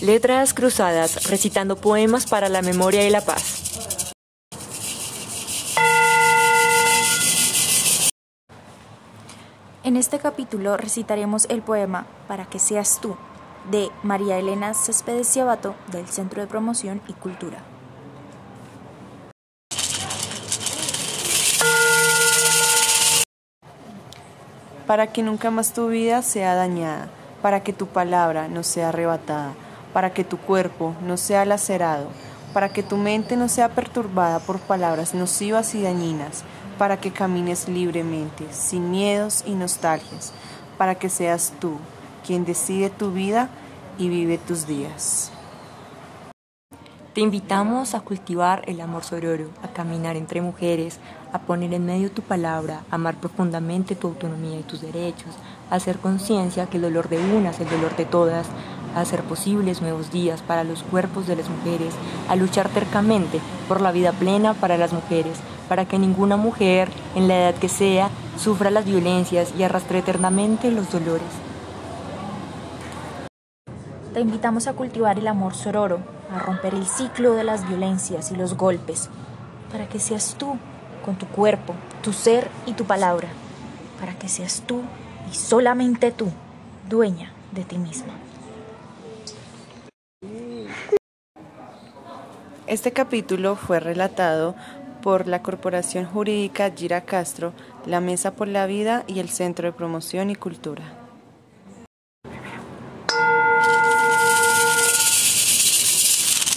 Letras cruzadas, recitando poemas para la memoria y la paz. En este capítulo recitaremos el poema Para que seas tú, de María Elena Céspedes Ciabato, del Centro de Promoción y Cultura. Para que nunca más tu vida sea dañada, para que tu palabra no sea arrebatada, para que tu cuerpo no sea lacerado, para que tu mente no sea perturbada por palabras nocivas y dañinas, para que camines libremente, sin miedos y nostalgias, para que seas tú quien decide tu vida y vive tus días. Te invitamos a cultivar el amor sororo, a caminar entre mujeres, a poner en medio tu palabra, a amar profundamente tu autonomía y tus derechos, a hacer conciencia que el dolor de unas es el dolor de todas, a hacer posibles nuevos días para los cuerpos de las mujeres, a luchar tercamente por la vida plena para las mujeres, para que ninguna mujer, en la edad que sea, sufra las violencias y arrastre eternamente los dolores. Te invitamos a cultivar el amor sororo, a romper el ciclo de las violencias y los golpes, para que seas tú, con tu cuerpo, tu ser y tu palabra, para que seas tú y solamente tú, dueña de ti misma. Este capítulo fue relatado por la Corporación Jurídica Gira Castro, la Mesa por la Vida y el Centro de Promoción y Cultura.